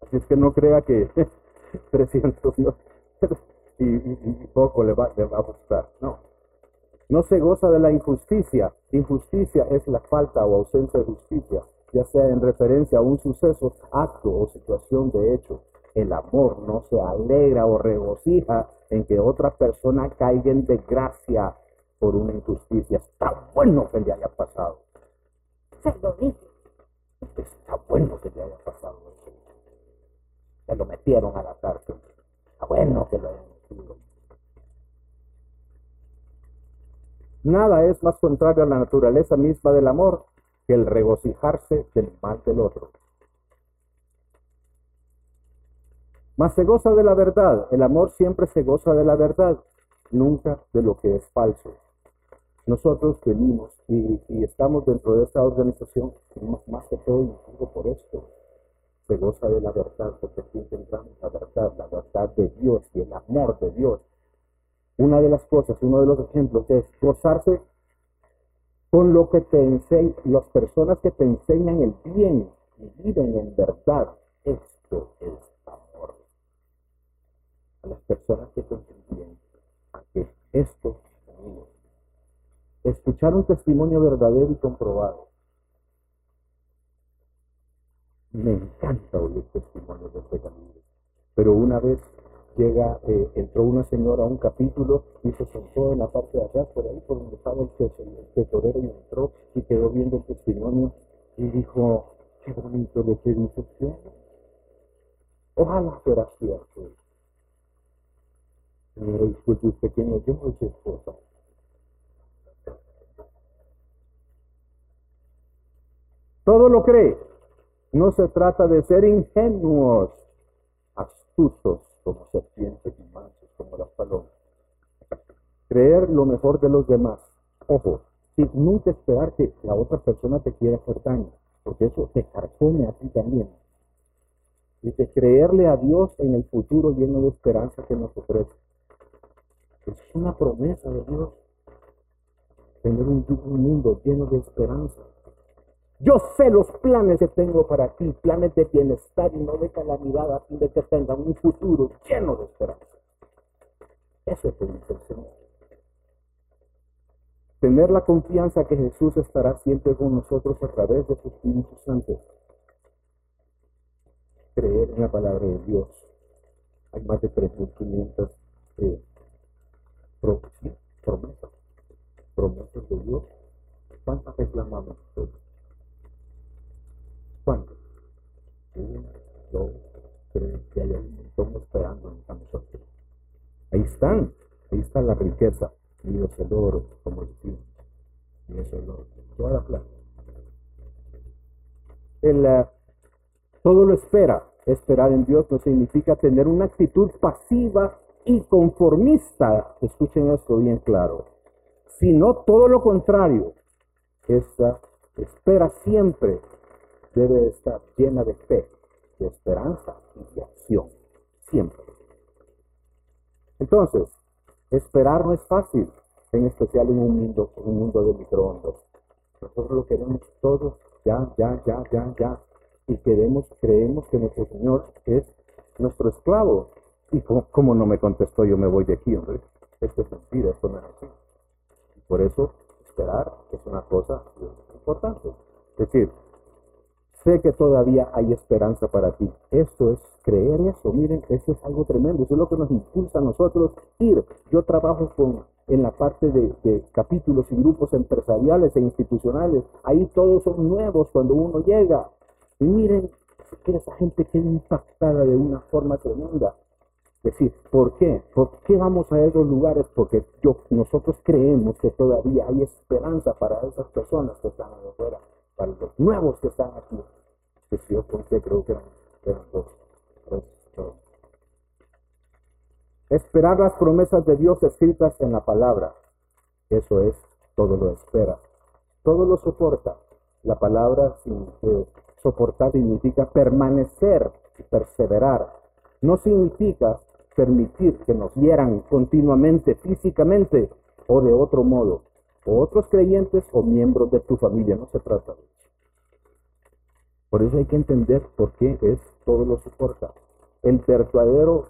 [SPEAKER 1] Así es que no crea que 300 y, poco le va, le va a gustar. No. No se goza de la injusticia. Injusticia es la falta o ausencia de justicia, ya sea en referencia a un suceso, acto o situación de hecho. El amor no se alegra o regocija en que otra persona caiga en desgracia por una injusticia. Está bueno que le haya pasado.
[SPEAKER 2] Se lo dije.
[SPEAKER 1] Está bueno que le haya pasado eso. Se lo metieron a la cárcel. Está bueno que lo hayan metido. Nada es más contrario a la naturaleza misma del amor que el regocijarse del mal del otro. Mas se goza de la verdad. El amor siempre se goza de la verdad, nunca de lo que es falso. Nosotros venimos y, estamos dentro de esta organización, más que todo incluso por esto. Se goza de la verdad, porque aquí encontramos la verdad, la verdad de Dios y el amor de Dios. Una de las cosas, uno de los ejemplos es gozarse con lo que te enseñan, las personas que te enseñan el bien y viven en verdad. Esto es amor. A las personas que te enseñan que esto es escuchar un testimonio verdadero y comprobado. Me encanta oír testimonios de este camino. Pero una vez llega, eh, entró una señora a un capítulo y se sentó en la parte de atrás, por ahí por donde estaba el, tesorero y entró y quedó viendo el testimonio y dijo, qué bonito lo que dice Ojalá fuera cierto. Señora, disculpe usted quién es, yo soy su esposa. Todo lo cree. No se trata de ser ingenuos, astutos como serpientes y mansos como las palomas. Creer lo mejor de los demás. Ojo, sin nunca esperar que la otra persona te quiera hacer daño, porque eso te carcome a ti también. Y que creerle a Dios en el futuro lleno de esperanza que nos ofrece. Es una promesa de Dios. Tener un mundo lleno de esperanza. Yo sé los planes que tengo para ti, planes de bienestar y no de calamidad, a fin de que tenga un futuro lleno de esperanza. Eso es el Señor. Tener la confianza que Jesús estará siempre con nosotros a través de su Espíritu Santo. Creer en la palabra de Dios. Hay más de 3.500 eh, promesas. Promesas de Dios. ¿Cuántas reclamamos nosotros? ¿Cuántos? Uno, dos, tres, y hay un montón esperando a nosotros. Ahí están, ahí está la riqueza. Dios el oro, como decimos. Dios el oro, toda la plata. El, todo lo espera. Esperar en Dios no significa tener una actitud pasiva y conformista. Escuchen esto bien claro. Sino todo lo contrario. Esta espera siempre debe estar llena de fe, de esperanza y de acción, siempre. Entonces, esperar no es fácil, en especial en un mundo, un mundo de microondas. Nosotros lo queremos todo ya, ya, ya, ya, ya. Y queremos, creemos que nuestro Señor es nuestro esclavo. Y como, no me contestó, yo me voy de aquí, hombre. Esto es mentira, esto no es así. Por eso esperar es una cosa importante. Es decir, sé que todavía hay esperanza para ti. Esto es creer eso. Miren, eso es algo tremendo. Eso es lo que nos impulsa a nosotros ir. Yo trabajo con, en la parte de, capítulos y grupos empresariales e institucionales. Ahí todos son nuevos cuando uno llega. Y miren, que esa gente queda impactada de una forma tremenda. Es decir, ¿por qué? ¿Por qué vamos a esos lugares? Porque yo, nosotros creemos que todavía hay esperanza para esas personas que están afuera, para los nuevos que están aquí. Que si yo conté, creo que eran, eran dos, tres, dos. Esperar las promesas de Dios escritas en la palabra. Eso es, todo lo espera. Todo lo soporta. La palabra sin, eh, soportar significa permanecer perseverar. No significa permitir que nos hieran continuamente físicamente o de otro modo. O otros creyentes o miembros de tu familia. No se trata de eso. Por eso hay que entender por qué es todo lo soporta. El verdadero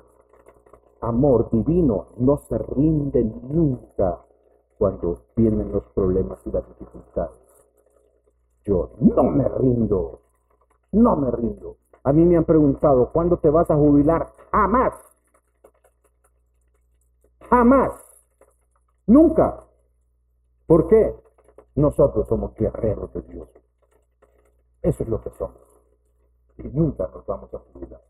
[SPEAKER 1] amor divino no se rinde nunca cuando vienen los problemas y las dificultades. Yo no me rindo, no me rindo. A mí me han preguntado, ¿cuándo te vas a jubilar? Jamás. Jamás. Nunca. ¿Por qué? Nosotros somos guerreros de Dios. Eso es lo que somos. Y nunca nos vamos a jubilar.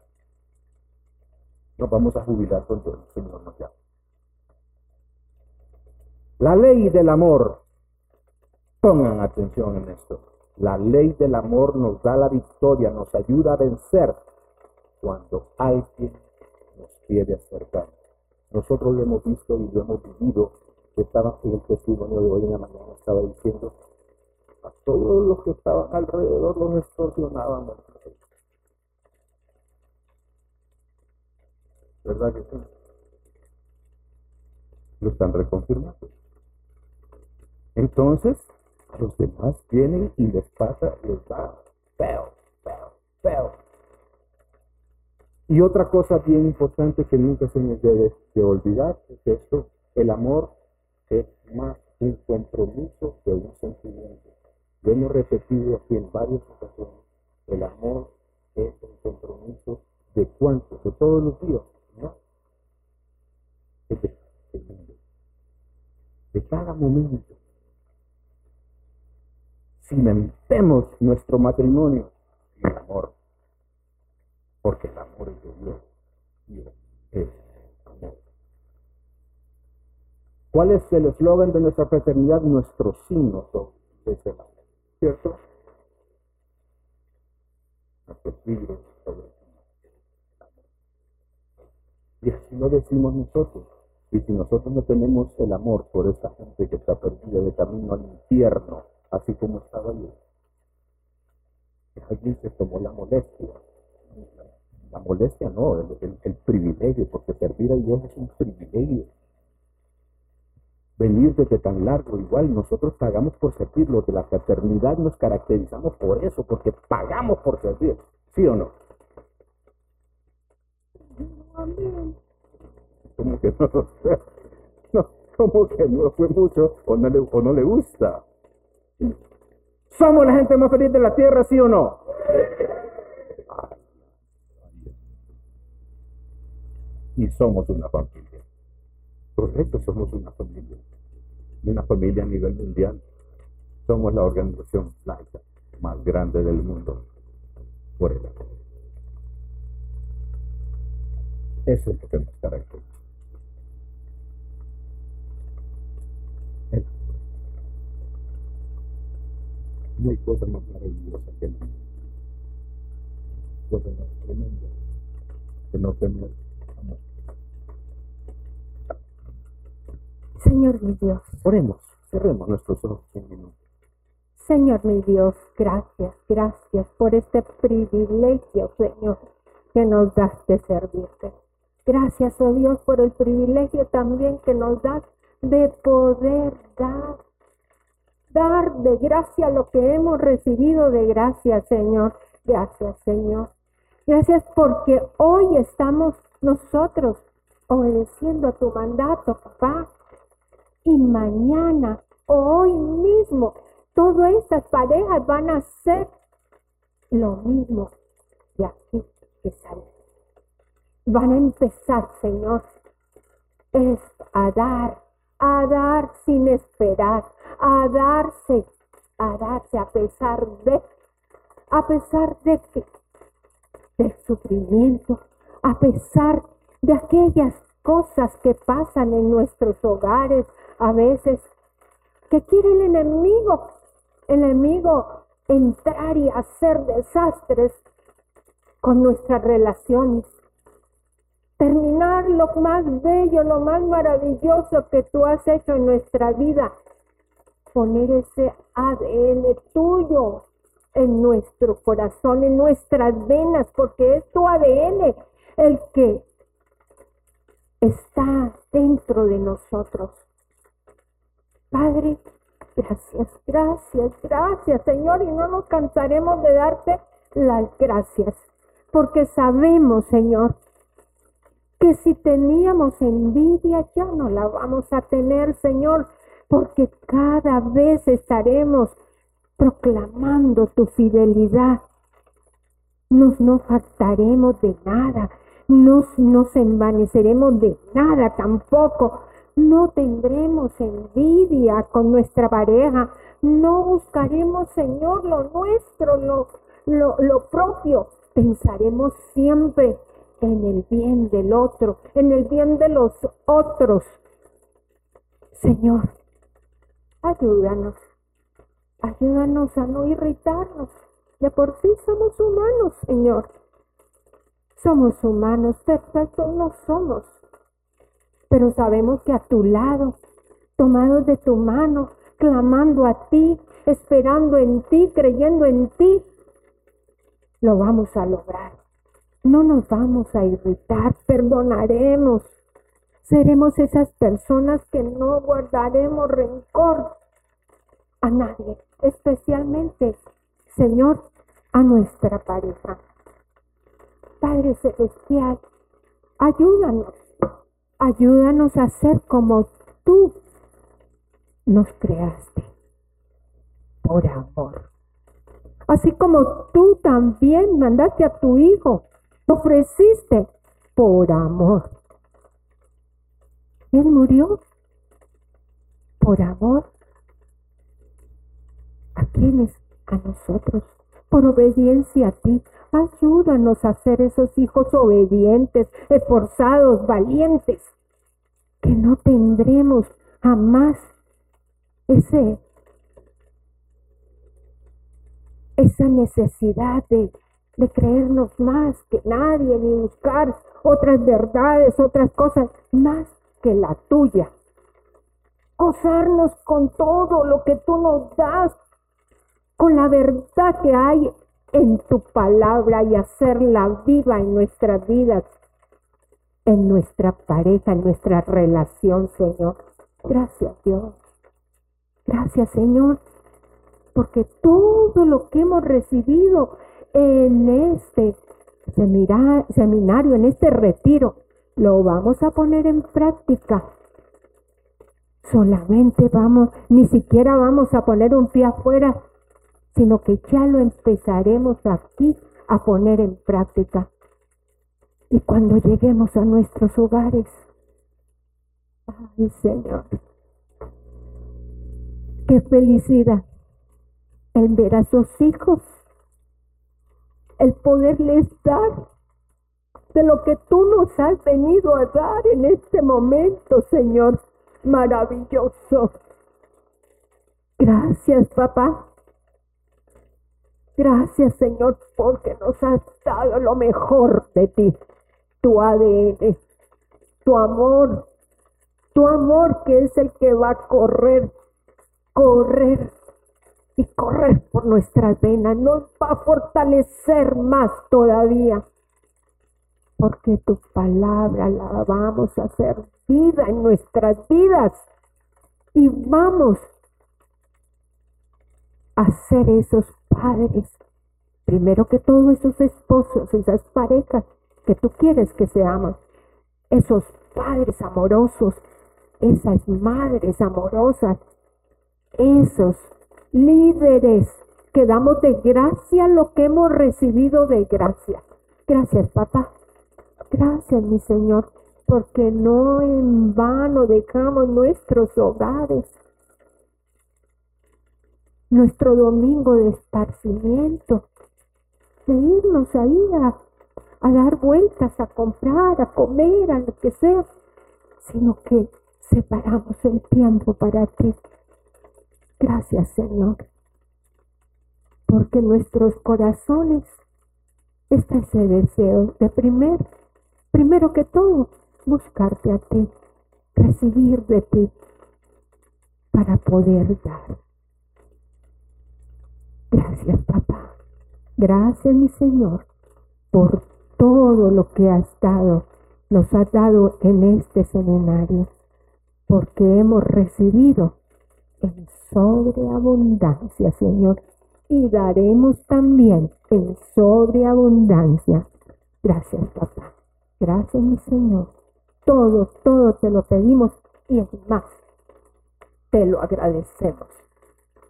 [SPEAKER 1] Nos vamos a jubilar cuando el Señor nos llama. La ley del amor. Pongan atención en esto. La ley del amor nos da la victoria, nos ayuda a vencer cuando alguien nos quiere hacer daño. Nosotros lo hemos visto y lo hemos vivido. Estaba en el testimonio de hoy en la mañana, estaba diciendo, a todos los que estaban alrededor los extorsionaban. ¿Verdad que sí? Lo están reconfirmando. Entonces, a los demás vienen y les pasa, les da feo, feo, feo. Y otra cosa bien importante que nunca se nos debe de olvidar es esto, el amor es más un compromiso que un sentimiento. Lo hemos repetido aquí en varias ocasiones. El amor es un compromiso de cuánto, de todos los días, ¿no? De, de, de cada momento cimentemos nuestro matrimonio en el amor, porque el amor es de Dios. Dios es amor. ¿Cuál es el eslogan de nuestra fraternidad? Nuestro signo de ese ¿cierto? Y así lo decimos nosotros. Y si nosotros no tenemos el amor por esa gente que está perdida de camino al infierno, así como estaba yo. Allí se tomó la molestia. La molestia no, el, privilegio, porque servir a Dios es un privilegio. Venir desde tan largo, igual nosotros pagamos por servir, los de la fraternidad nos caracterizamos por eso, porque pagamos por servir, ¿sí o no? Como que no, no, como que no fue mucho o no le, o no le gusta. ¿Somos la gente más feliz de la tierra, sí o no? Y somos una familia. Correcto, somos una familia. Una familia a nivel mundial. Somos la organización laica más grande del mundo. Por el Eso es lo que nos caracteriza. No hay cosa más maravillosa que el cosa más tremenda que no tener amor.
[SPEAKER 2] Señor mi Dios.
[SPEAKER 1] Oremos, cerremos nuestros ojos un minuto.
[SPEAKER 2] Señor mi Dios, gracias, gracias por este privilegio, Señor, que nos das de servirte. Gracias, oh Dios, por el privilegio también que nos das de poder dar dar de gracia lo que hemos recibido de gracia, Señor. Gracias, Señor. Gracias porque hoy estamos nosotros obedeciendo a tu mandato, papá. Y mañana hoy mismo, todas estas parejas van a hacer lo mismo de aquí que salen. Van a empezar, Señor, es a dar, a dar sin esperar, a darse, a darse a pesar de, a pesar de que, del sufrimiento, a pesar de aquellas cosas que pasan en nuestros hogares a veces, que quiere el enemigo, el enemigo entrar y hacer desastres con nuestras relaciones. Terminar lo más bello, lo más maravilloso que tú has hecho en nuestra vida. Poner ese ADN tuyo en nuestro corazón, en nuestras venas, porque es tu ADN el que está dentro de nosotros. Padre, gracias, gracias, gracias, Señor, y no nos cansaremos de darte las gracias, porque sabemos, Señor, que si teníamos envidia ya no la vamos a tener, Señor, porque cada vez estaremos proclamando tu fidelidad. Nos no faltaremos de nada, no nos envaneceremos de nada tampoco. No tendremos envidia con nuestra pareja. No buscaremos, Señor, lo nuestro, lo, lo, lo propio. Pensaremos siempre en el bien del otro, en el bien de los otros. Señor, ayúdanos. Ayúdanos a no irritarnos. De por sí somos humanos, Señor. Somos humanos, perfectos no somos. Pero sabemos que a tu lado, tomados de tu mano, clamando a ti, esperando en ti, creyendo en ti, lo vamos a lograr. No nos vamos a irritar, perdonaremos. Seremos esas personas que no guardaremos rencor a nadie, especialmente, Señor, a nuestra pareja. Padre Celestial, ayúdanos, ayúdanos a ser como tú nos creaste, por amor. Así como tú también mandaste a tu Hijo, ofreciste por amor. Él murió por amor. ¿A quiénes? A nosotros por obediencia a ti. Ayúdanos a ser esos hijos obedientes, esforzados, valientes, que no tendremos jamás ese esa necesidad de, de creernos más que nadie, ni buscar otras verdades, otras cosas, más que la tuya. Gozarnos con todo lo que tú nos das, con la verdad que hay en tu palabra y hacerla viva en nuestras vidas, en nuestra pareja, en nuestra relación, Señor. Gracias, Dios. Gracias, Señor, porque todo lo que hemos recibido en este seminario, en este retiro, lo vamos a poner en práctica. Solamente vamos, ni siquiera vamos a poner un pie afuera sino que ya lo empezaremos aquí a poner en práctica. Y cuando lleguemos a nuestros hogares, ay Señor, qué felicidad el ver a sus hijos, el poderles dar de lo que tú nos has venido a dar en este momento, Señor, maravilloso. Gracias, papá. Gracias, Señor, porque nos has dado lo mejor de ti, tu ADN, tu amor, tu amor que es el que va a correr, correr y correr por nuestras venas, nos va a fortalecer más todavía, porque tu palabra la vamos a hacer vida en nuestras vidas. Y vamos a ser esos padres, primero que todo esos esposos, esas parejas que tú quieres que se aman, esos padres amorosos, esas madres amorosas esos líderes que damos de gracia lo que hemos recibido de gracia. Gracias, papá. Gracias, mi Señor, porque no en vano dejamos nuestros hogares, nuestro domingo de esparcimiento, de irnos ahí a, a dar vueltas, a comprar, a comer, a lo que sea, sino que separamos el tiempo para ti. Gracias, Señor, porque nuestros corazones está ese deseo de primer, primero que todo, buscarte a ti, recibir de ti para poder dar. Gracias, papá. Gracias, mi Señor, por todo lo que has dado, nos has dado en este seminario, porque hemos recibido en sobreabundancia, Señor, y daremos también en sobreabundancia. Gracias, papá. Gracias, mi Señor. Todo, todo te lo pedimos y es más, te lo agradecemos.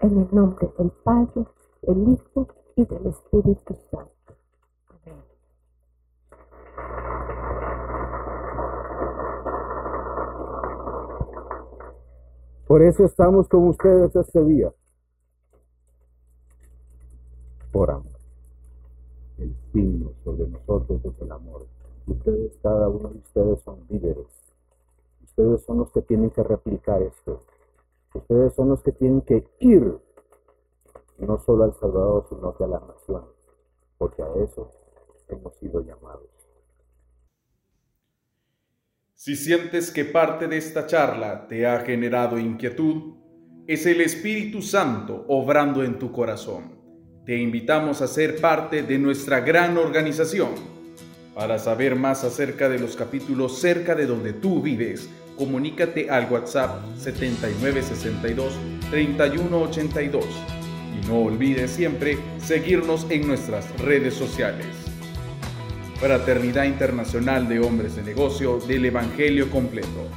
[SPEAKER 2] En el nombre del Padre, del Hijo y del Espíritu Santo. Amén.
[SPEAKER 1] Por eso estamos con ustedes este día. Por amor. El signo sobre nosotros es el amor. Ustedes, cada uno de ustedes son líderes. Ustedes son los que tienen que replicar esto. Ustedes son los que tienen que ir, no solo al Salvador, sino que a las naciones, porque a eso hemos sido llamados.
[SPEAKER 3] Si sientes que parte de esta charla te ha generado inquietud, es el Espíritu Santo obrando en tu corazón. Te invitamos a ser parte de nuestra gran organización para saber más acerca de los capítulos cerca de donde tú vives, comunícate al WhatsApp 7962-3182 y no olvides siempre seguirnos en nuestras redes sociales. Fraternidad Internacional de Hombres de Negocio del Evangelio Completo.